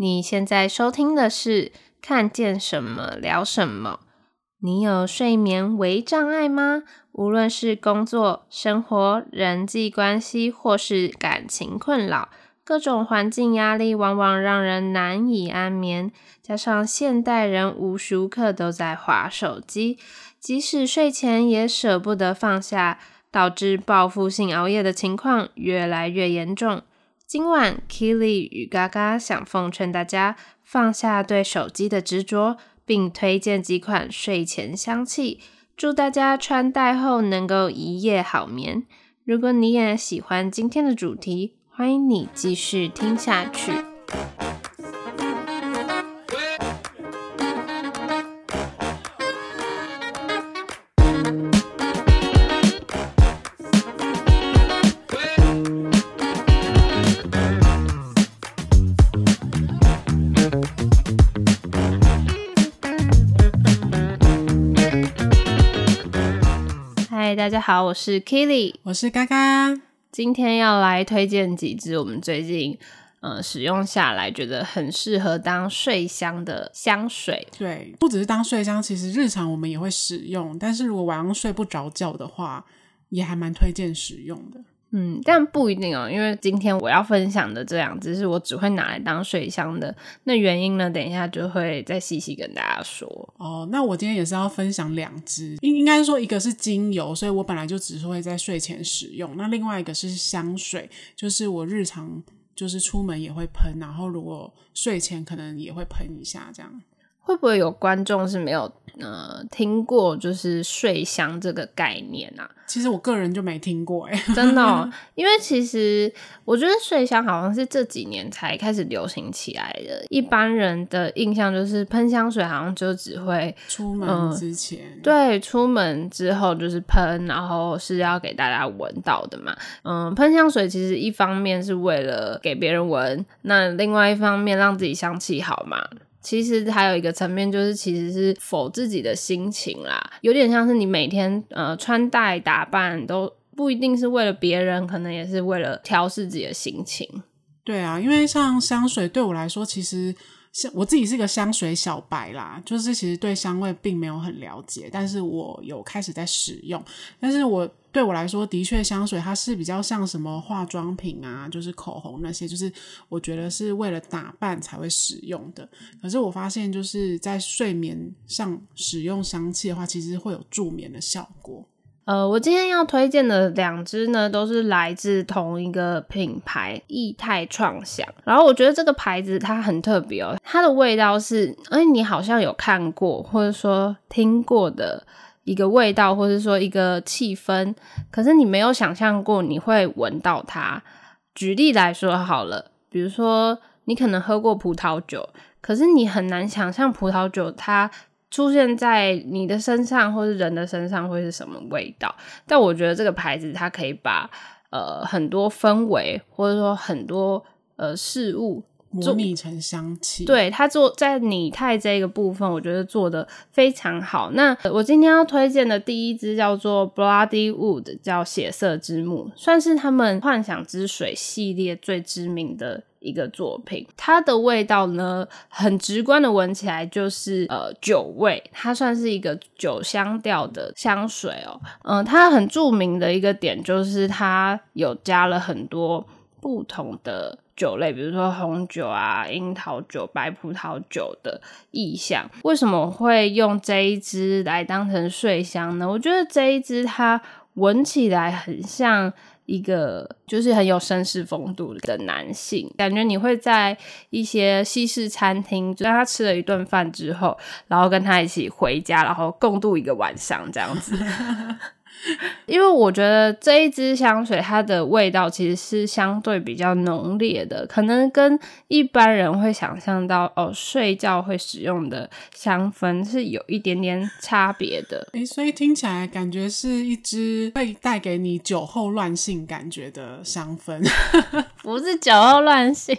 你现在收听的是看见什么聊什么。你有睡眠微障碍吗？无论是工作、生活、人际关系，或是感情困扰，各种环境压力往往让人难以安眠。加上现代人无时无刻都在划手机，即使睡前也舍不得放下，导致报复性熬夜的情况越来越严重。今晚，Keely 与嘎嘎想奉劝大家放下对手机的执着，并推荐几款睡前香气，祝大家穿戴后能够一夜好眠。如果你也喜欢今天的主题，欢迎你继续听下去。大家好，我是 Keely，我是嘎嘎。今天要来推荐几支我们最近呃使用下来觉得很适合当睡香的香水。对，不只是当睡香，其实日常我们也会使用。但是如果晚上睡不着觉的话，也还蛮推荐使用的。嗯，但不一定哦，因为今天我要分享的这两支是我只会拿来当睡香的。那原因呢？等一下就会再细细跟大家说。哦，那我今天也是要分享两支，应应该说一个是精油，所以我本来就只是会在睡前使用。那另外一个是香水，就是我日常就是出门也会喷，然后如果睡前可能也会喷一下这样。会不会有观众是没有呃听过就是睡香这个概念啊？其实我个人就没听过哎，真的哦，因为其实我觉得睡香好像是这几年才开始流行起来的。一般人的印象就是喷香水好像就只会出门之前，嗯，对，出门之后就是喷，然后是要给大家闻到的嘛。嗯，喷香水其实一方面是为了给别人闻，那另外一方面让自己香气好嘛。其实还有一个层面，就是其实是否自己的心情啦，有点像是你每天呃穿戴打扮都不一定是为了别人，可能也是为了调试自己的心情。对啊，因为像香水对我来说，其实像我自己是个香水小白啦，就是其实对香味并没有很了解，但是我有开始在使用，但是我。对我来说，的确，香水它是比较像什么化妆品啊，就是口红那些，就是我觉得是为了打扮才会使用的。可是我发现，就是在睡眠上使用香气的话，其实会有助眠的效果。呃，我今天要推荐的两支呢，都是来自同一个品牌液态创想。然后我觉得这个牌子它很特别哦，它的味道是，哎，你好像有看过或者说听过的。一个味道，或者说一个气氛，可是你没有想象过你会闻到它。举例来说好了，比如说你可能喝过葡萄酒，可是你很难想象葡萄酒它出现在你的身上或是人的身上会是什么味道。但我觉得这个牌子它可以把呃很多氛围，或者说很多呃事物。模拟成香气，对，它做在拟态这个部分，我觉得做的非常好。那我今天要推荐的第一支叫做 Bloody Wood，叫血色之木，算是他们幻想之水系列最知名的一个作品。它的味道呢，很直观的闻起来就是呃酒味，它算是一个酒香调的香水哦。嗯、呃，它很著名的一个点就是它有加了很多不同的。酒类，比如说红酒啊、樱桃酒、白葡萄酒的意象，为什么会用这一支来当成睡香呢？我觉得这一支它闻起来很像一个，就是很有绅士风度的男性，感觉你会在一些西式餐厅，就当他吃了一顿饭之后，然后跟他一起回家，然后共度一个晚上这样子。因为我觉得这一支香水，它的味道其实是相对比较浓烈的，可能跟一般人会想象到哦，睡觉会使用的香氛是有一点点差别的。诶，所以听起来感觉是一支会带给你酒后乱性感觉的香氛，不是酒后乱性。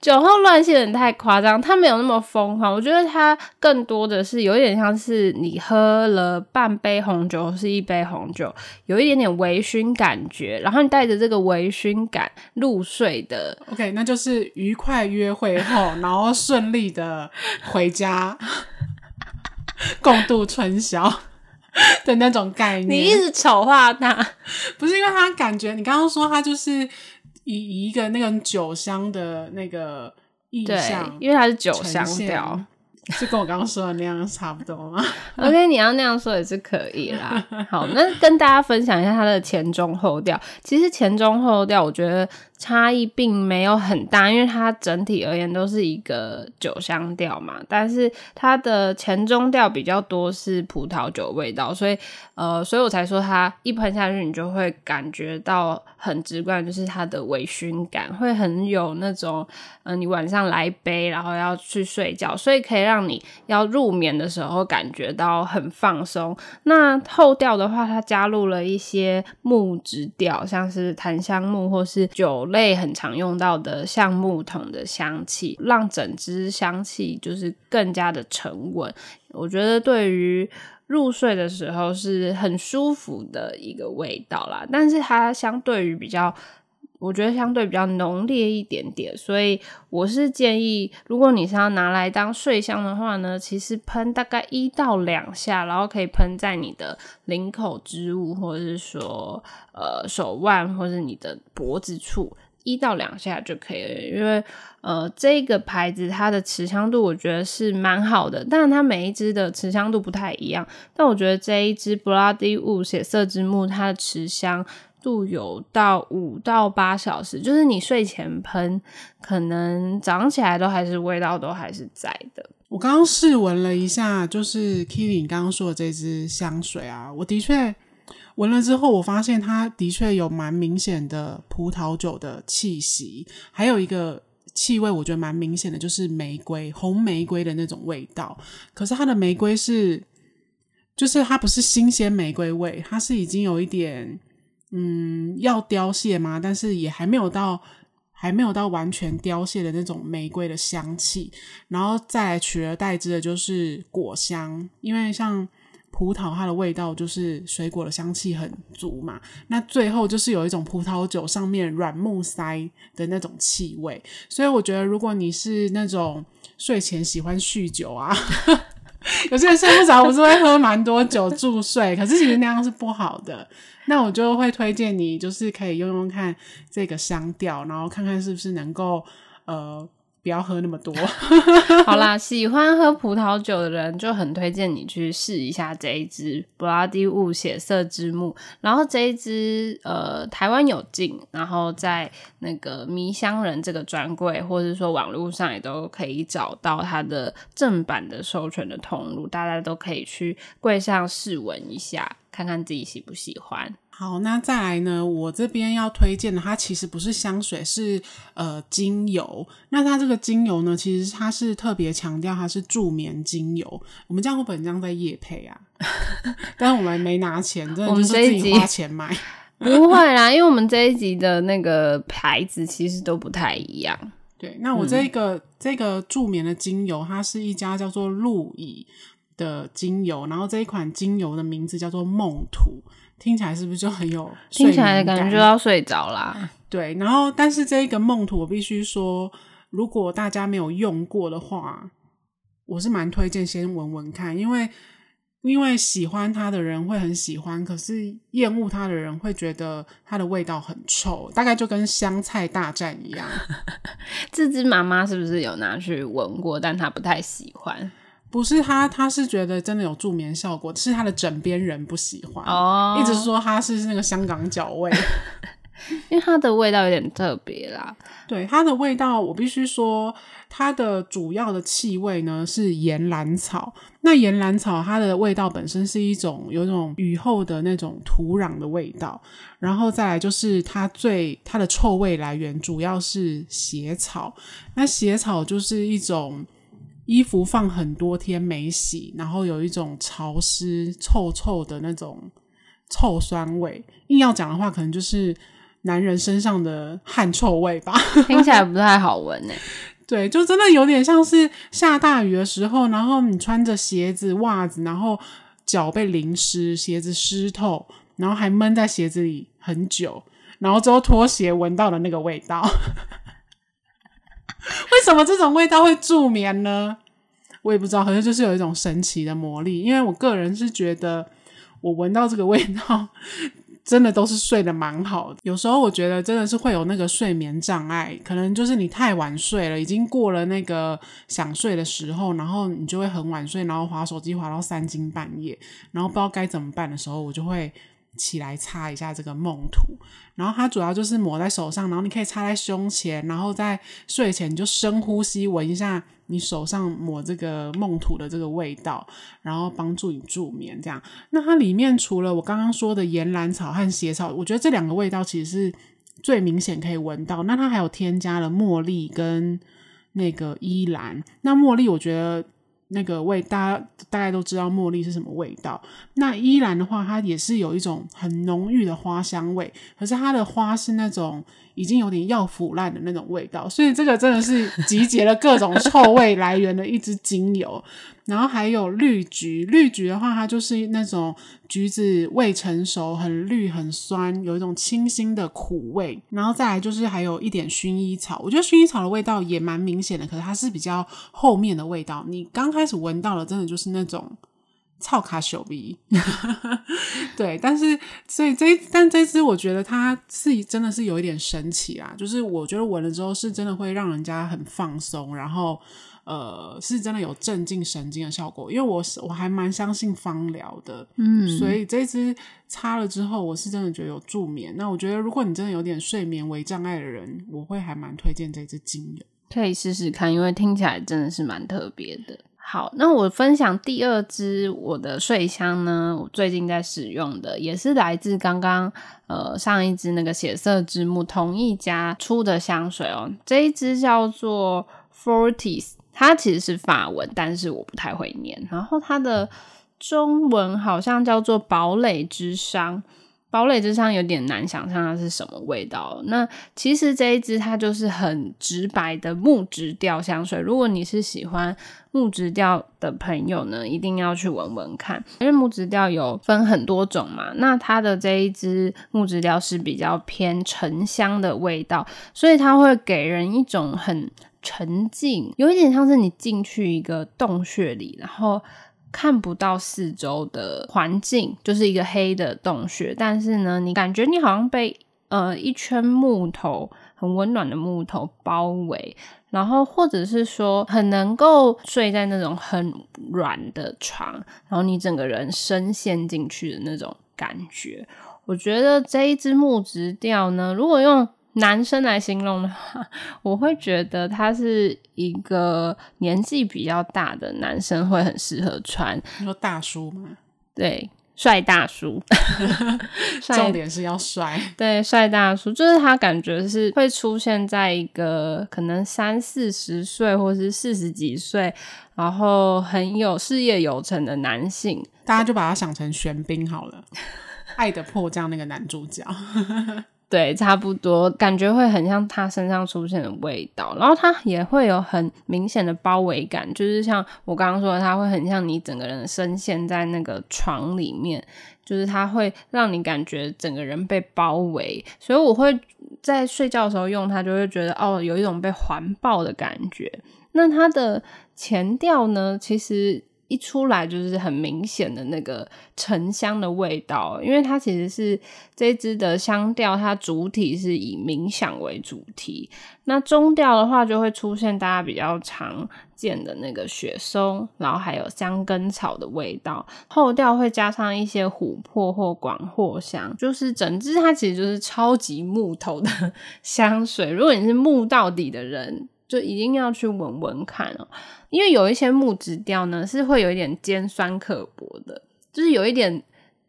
酒后乱性人太夸张，他没有那么疯狂。我觉得他更多的是有一点像是你喝了半杯红酒，是一杯红酒，有一点点微醺感觉，然后你带着这个微醺感 入睡的。OK，那就是愉快约会后，然后顺利的回家，共度春宵的那种概念。你一直丑化他，不是因为他感觉你刚刚说他就是。以一个那个酒香的那个意象，因为它是酒香调，就跟我刚刚说的那样差不多吗？OK，你要那样说也是可以啦。好，那跟大家分享一下它的前中后调。其实前中后调，我觉得。差异并没有很大，因为它整体而言都是一个酒香调嘛，但是它的前中调比较多是葡萄酒味道，所以呃，所以我才说它一喷下去，你就会感觉到很直观，就是它的微醺感会很有那种，嗯、呃，你晚上来一杯，然后要去睡觉，所以可以让让你要入眠的时候感觉到很放松。那后调的话，它加入了一些木质调，像是檀香木或是酒。类很常用到的橡木桶的香气，让整支香气就是更加的沉稳。我觉得对于入睡的时候是很舒服的一个味道啦。但是它相对于比较，我觉得相对比较浓烈一点点，所以我是建议，如果你是要拿来当睡香的话呢，其实喷大概一到两下，然后可以喷在你的领口之物，或者是说呃手腕，或者是你的脖子处。一到两下就可以了，因为呃，这个牌子它的持香度我觉得是蛮好的，但是它每一支的持香度不太一样。但我觉得这一支 Bloody Wood 血色之木，它的持香度有到五到八小时，就是你睡前喷，可能早上起来都还是味道都还是在的。我刚刚试闻了一下，就是 Keely 刚刚说的这支香水啊，我的确。闻了之后，我发现它的确有蛮明显的葡萄酒的气息，还有一个气味，我觉得蛮明显的，就是玫瑰、红玫瑰的那种味道。可是它的玫瑰是，就是它不是新鲜玫瑰味，它是已经有一点，嗯，要凋谢吗？但是也还没有到，还没有到完全凋谢的那种玫瑰的香气。然后再取而代之的就是果香，因为像。葡萄它的味道就是水果的香气很足嘛，那最后就是有一种葡萄酒上面软木塞的那种气味，所以我觉得如果你是那种睡前喜欢酗酒啊，有些人睡不着，不是会喝蛮多酒助睡，可是其实那样是不好的，那我就会推荐你就是可以用用看这个香调，然后看看是不是能够呃。不要喝那么多。好啦，喜欢喝葡萄酒的人就很推荐你去试一下这一支 Bloody Wood 血色之木。然后这一支呃台湾有进，然后在那个迷香人这个专柜，或者说网络上也都可以找到它的正版的授权的通路，大家都可以去柜上试闻一下，看看自己喜不喜欢。好，那再来呢？我这边要推荐的，它其实不是香水，是呃精油。那它这个精油呢，其实它是特别强调它是助眠精油。我们这样会不会这样在夜配啊？但是我们没拿钱，真的就是自己花钱买。不会啦，因为我们这一集的那个牌子其实都不太一样。对，那我这个、嗯、这个助眠的精油，它是一家叫做路易的精油，然后这一款精油的名字叫做梦土。听起来是不是就很有睡？听起来感觉就要睡着啦。对，然后但是这一个梦土，我必须说，如果大家没有用过的话，我是蛮推荐先闻闻看，因为因为喜欢它的人会很喜欢，可是厌恶它的人会觉得它的味道很臭，大概就跟香菜大战一样。这只妈妈是不是有拿去闻过，但她不太喜欢？不是他，他是觉得真的有助眠效果，是他的枕边人不喜欢，oh. 一直说他是那个香港脚味，因为它的味道有点特别啦。对，它的味道，我必须说，它的主要的气味呢是岩兰草。那岩兰草它的味道本身是一种有一种雨后的那种土壤的味道，然后再来就是它最它的臭味来源主要是血草。那血草就是一种。衣服放很多天没洗，然后有一种潮湿、臭臭的那种臭酸味。硬要讲的话，可能就是男人身上的汗臭味吧。听起来不太好闻呢。对，就真的有点像是下大雨的时候，然后你穿着鞋子、袜子，然后脚被淋湿，鞋子湿透，然后还闷在鞋子里很久，然后之后脱鞋闻到了那个味道。怎么这种味道会助眠呢？我也不知道，好像就是有一种神奇的魔力。因为我个人是觉得，我闻到这个味道，真的都是睡得蛮好的。有时候我觉得真的是会有那个睡眠障碍，可能就是你太晚睡了，已经过了那个想睡的时候，然后你就会很晚睡，然后滑手机滑到三更半夜，然后不知道该怎么办的时候，我就会。起来擦一下这个梦土，然后它主要就是抹在手上，然后你可以擦在胸前，然后在睡前你就深呼吸，闻一下你手上抹这个梦土的这个味道，然后帮助你助眠。这样，那它里面除了我刚刚说的岩兰草和血草，我觉得这两个味道其实是最明显可以闻到。那它还有添加了茉莉跟那个依兰，那茉莉我觉得。那个味，大家大概都知道茉莉是什么味道。那依兰的话，它也是有一种很浓郁的花香味，可是它的花是那种已经有点要腐烂的那种味道，所以这个真的是集结了各种臭味来源的一支精油。然后还有绿橘，绿橘的话，它就是那种橘子未成熟，很绿很酸，有一种清新的苦味。然后再来就是还有一点薰衣草，我觉得薰衣草的味道也蛮明显的，可是它是比较后面的味道。你刚开始闻到了，真的就是那种草卡小鼻。对，但是所以这但这支我觉得它是真的是有一点神奇啊，就是我觉得闻了之后是真的会让人家很放松，然后。呃，是真的有镇静神经的效果，因为我是我还蛮相信芳疗的，嗯，所以这支擦了之后，我是真的觉得有助眠。那我觉得，如果你真的有点睡眠为障碍的人，我会还蛮推荐这支精油，可以试试看，因为听起来真的是蛮特别的。好，那我分享第二支我的睡香呢，我最近在使用的，也是来自刚刚呃上一支那个血色之木同一家出的香水哦，这一支叫做 Forties，。它其实是法文，但是我不太会念。然后它的中文好像叫做堡垒之殇，堡垒之上有点难想象它是什么味道。那其实这一支它就是很直白的木质调香水。如果你是喜欢木质调的朋友呢，一定要去闻闻看，因为木质调有分很多种嘛。那它的这一支木质调是比较偏沉香的味道，所以它会给人一种很。沉静，有一点像是你进去一个洞穴里，然后看不到四周的环境，就是一个黑的洞穴。但是呢，你感觉你好像被呃一圈木头，很温暖的木头包围，然后或者是说很能够睡在那种很软的床，然后你整个人深陷进去的那种感觉。我觉得这一支木质调呢，如果用男生来形容的话，我会觉得他是一个年纪比较大的男生会很适合穿。你说大叔吗？对，帅大叔。重点是要帅。对，帅大叔就是他，感觉是会出现在一个可能三四十岁或是四十几岁，然后很有事业有成的男性。大家就把他想成玄彬好了，《爱的迫降》那个男主角。对，差不多，感觉会很像他身上出现的味道，然后他也会有很明显的包围感，就是像我刚刚说的，他会很像你整个人深陷在那个床里面，就是他会让你感觉整个人被包围，所以我会在睡觉的时候用它，就会觉得哦，有一种被环抱的感觉。那它的前调呢，其实。一出来就是很明显的那个沉香的味道，因为它其实是这支的香调，它主体是以冥想为主题。那中调的话，就会出现大家比较常见的那个雪松，然后还有香根草的味道。后调会加上一些琥珀或广藿香，就是整支它其实就是超级木头的 香水。如果你是木到底的人，就一定要去闻闻看哦。因为有一些木质调呢，是会有一点尖酸刻薄的，就是有一点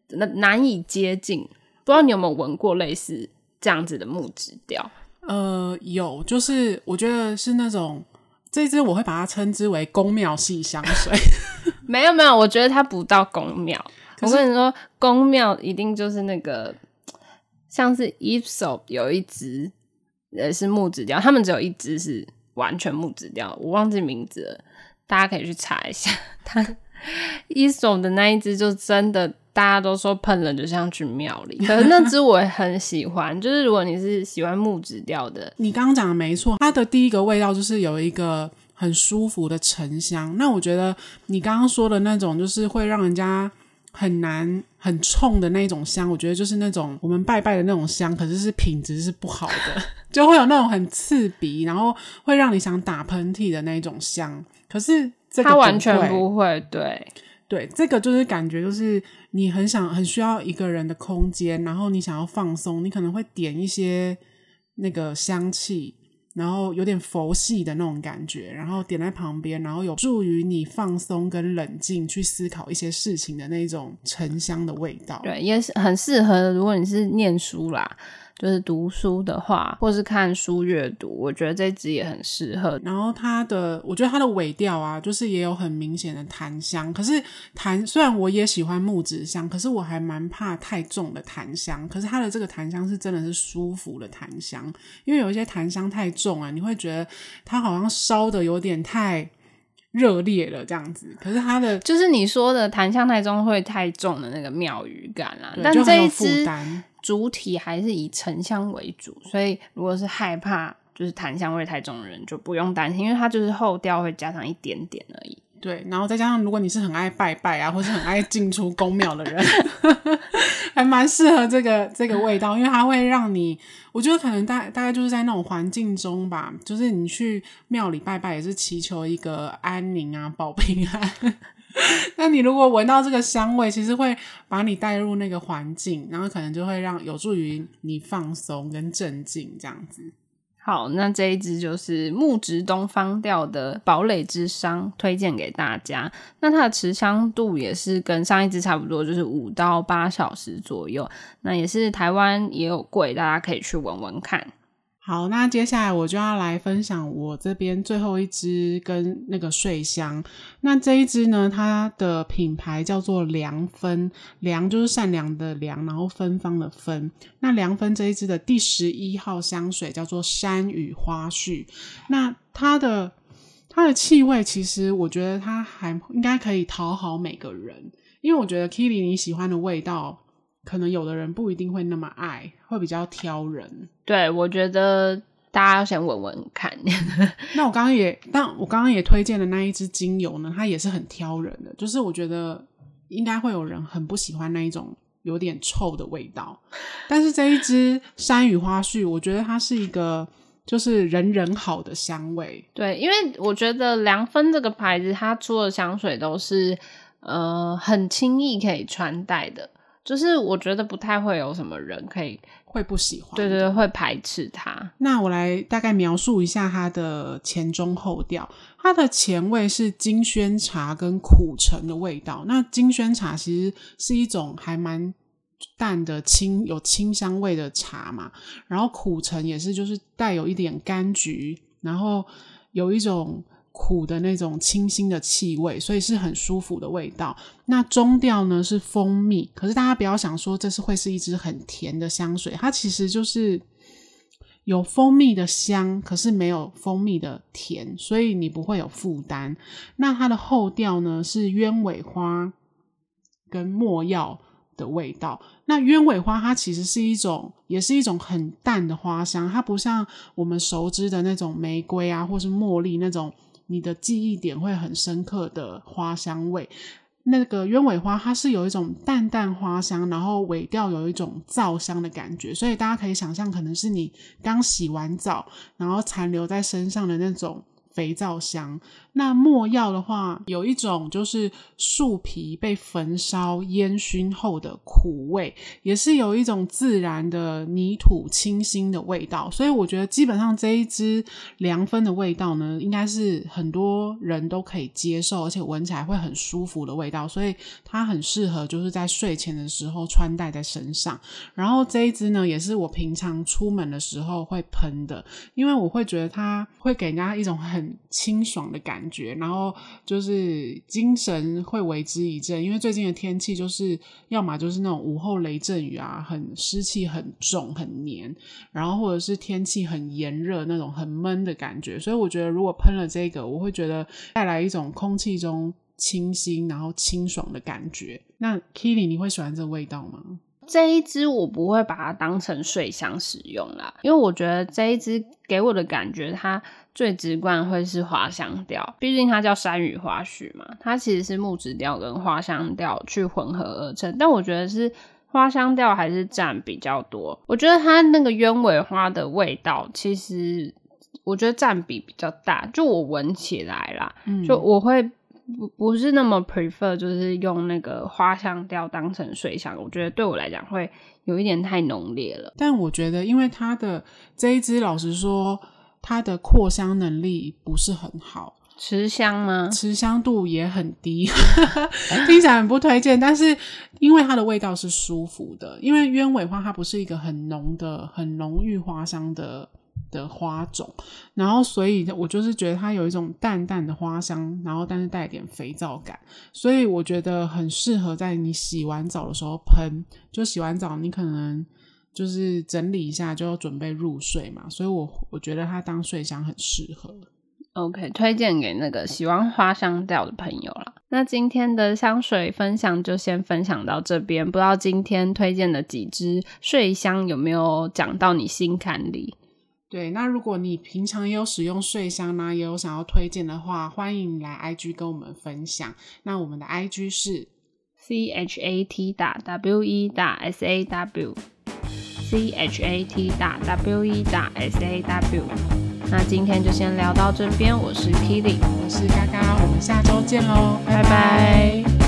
难难以接近。不知道你有没有闻过类似这样子的木质调？呃，有，就是我觉得是那种这支我会把它称之为宫庙系香水。没有没有，我觉得它不到宫庙。我跟你说，宫庙一定就是那个像是 Ipsos 有一支也是木质调，他们只有一支是。完全木质调，我忘记名字了，大家可以去查一下。它 Aesop 的那一只就真的大家都说喷了就像去庙里，可是那只我也很喜欢。就是如果你是喜欢木质调的，你刚刚讲的没错，它的第一个味道就是有一个很舒服的沉香。那我觉得你刚刚说的那种，就是会让人家。很难很冲的那种香，我觉得就是那种我们拜拜的那种香，可是是品质是不好的，就会有那种很刺鼻，然后会让你想打喷嚏的那种香。可是这个它完全不会，对对，这个就是感觉就是你很想很需要一个人的空间，然后你想要放松，你可能会点一些那个香气。然后有点佛系的那种感觉，然后点在旁边，然后有助于你放松跟冷静去思考一些事情的那种沉香的味道。对，也是很适合，如果你是念书啦。就是读书的话，或是看书阅读，我觉得这支也很适合。然后它的，我觉得它的尾调啊，就是也有很明显的檀香。可是檀虽然我也喜欢木质香，可是我还蛮怕太重的檀香。可是它的这个檀香是真的是舒服的檀香，因为有一些檀香太重啊，你会觉得它好像烧的有点太热烈了这样子。可是它的就是你说的檀香太重会太重的那个庙宇感啦，但这一支。主体还是以沉香为主，所以如果是害怕就是檀香味太重的人，就不用担心，因为它就是后调会加上一点点而已。对，然后再加上如果你是很爱拜拜啊，或是很爱进出宫庙的人，还蛮适合这个这个味道，因为它会让你，我觉得可能大大概就是在那种环境中吧，就是你去庙里拜拜也是祈求一个安宁啊，保平安。那你如果闻到这个香味，其实会把你带入那个环境，然后可能就会让有助于你放松跟镇静这样子。好，那这一支就是木质东方调的堡垒之殇，推荐给大家。那它的持香度也是跟上一支差不多，就是五到八小时左右。那也是台湾也有贵，大家可以去闻闻看。好，那接下来我就要来分享我这边最后一支跟那个睡香。那这一支呢，它的品牌叫做良芬，良就是善良的良，然后芬芳的芬。那良芬这一支的第十一号香水叫做山与花絮。那它的它的气味，其实我觉得它还应该可以讨好每个人，因为我觉得 Keely 你喜欢的味道。可能有的人不一定会那么爱，会比较挑人。对，我觉得大家要先闻闻看。那我刚刚也，但我刚刚也推荐的那一支精油呢，它也是很挑人的。就是我觉得应该会有人很不喜欢那一种有点臭的味道。但是这一支山与花絮，我觉得它是一个就是人人好的香味。对，因为我觉得凉芬这个牌子，它出的香水都是呃很轻易可以穿戴的。就是我觉得不太会有什么人可以会不喜欢，对对对，会排斥它。那我来大概描述一下它的前中后调。它的前味是金萱茶跟苦橙的味道。那金萱茶其实是一种还蛮淡的清有清香味的茶嘛，然后苦橙也是就是带有一点柑橘，然后有一种。苦的那种清新的气味，所以是很舒服的味道。那中调呢是蜂蜜，可是大家不要想说这是会是一支很甜的香水，它其实就是有蜂蜜的香，可是没有蜂蜜的甜，所以你不会有负担。那它的后调呢是鸢尾花跟没药的味道。那鸢尾花它其实是一种，也是一种很淡的花香，它不像我们熟知的那种玫瑰啊，或是茉莉那种。你的记忆点会很深刻的花香味，那个鸢尾花它是有一种淡淡花香，然后尾调有一种皂香的感觉，所以大家可以想象，可能是你刚洗完澡，然后残留在身上的那种。肥皂香，那没药的话，有一种就是树皮被焚烧烟熏后的苦味，也是有一种自然的泥土清新的味道。所以我觉得基本上这一支凉风的味道呢，应该是很多人都可以接受，而且闻起来会很舒服的味道。所以它很适合就是在睡前的时候穿戴在身上。然后这一支呢，也是我平常出门的时候会喷的，因为我会觉得它会给人家一种很清爽的感觉感觉，然后就是精神会为之一振。因为最近的天气就是要么就是那种午后雷阵雨啊，很湿气很重很黏，然后或者是天气很炎热那种很闷的感觉。所以我觉得如果喷了这个，我会觉得带来一种空气中清新然后清爽的感觉。那 Keely 你会喜欢这个味道吗？这一支我不会把它当成睡香使用啦，因为我觉得这一支给我的感觉，它最直观会是花香调，毕竟它叫山雨花絮嘛，它其实是木质调跟花香调去混合而成，但我觉得是花香调还是占比较多。我觉得它那个鸢尾花的味道，其实我觉得占比比较大，就我闻起来啦，嗯、就我会。不不是那么 prefer，就是用那个花香调当成水香，我觉得对我来讲会有一点太浓烈了。但我觉得，因为它的这一支，老实说，它的扩香能力不是很好，持香吗？持香度也很低，听起来很不推荐。但是因为它的味道是舒服的，因为鸢尾花它不是一个很浓的、很浓郁花香的。的花种，然后所以我就是觉得它有一种淡淡的花香，然后但是带一点肥皂感，所以我觉得很适合在你洗完澡的时候喷。就洗完澡，你可能就是整理一下就要准备入睡嘛，所以我我觉得它当睡香很适合。OK，推荐给那个喜欢花香调的朋友啦。那今天的香水分享就先分享到这边，不知道今天推荐的几支睡香有没有讲到你心坎里？对，那如果你平常也有使用睡香呢，也有想要推荐的话，欢迎来 IG 跟我们分享。那我们的 IG 是 C H A T 打 W E 打 S A W C H A T 打 W E 打 S A W。那今天就先聊到这边，我是 Kitty，我是嘎嘎，我们下周见喽，拜拜。拜拜。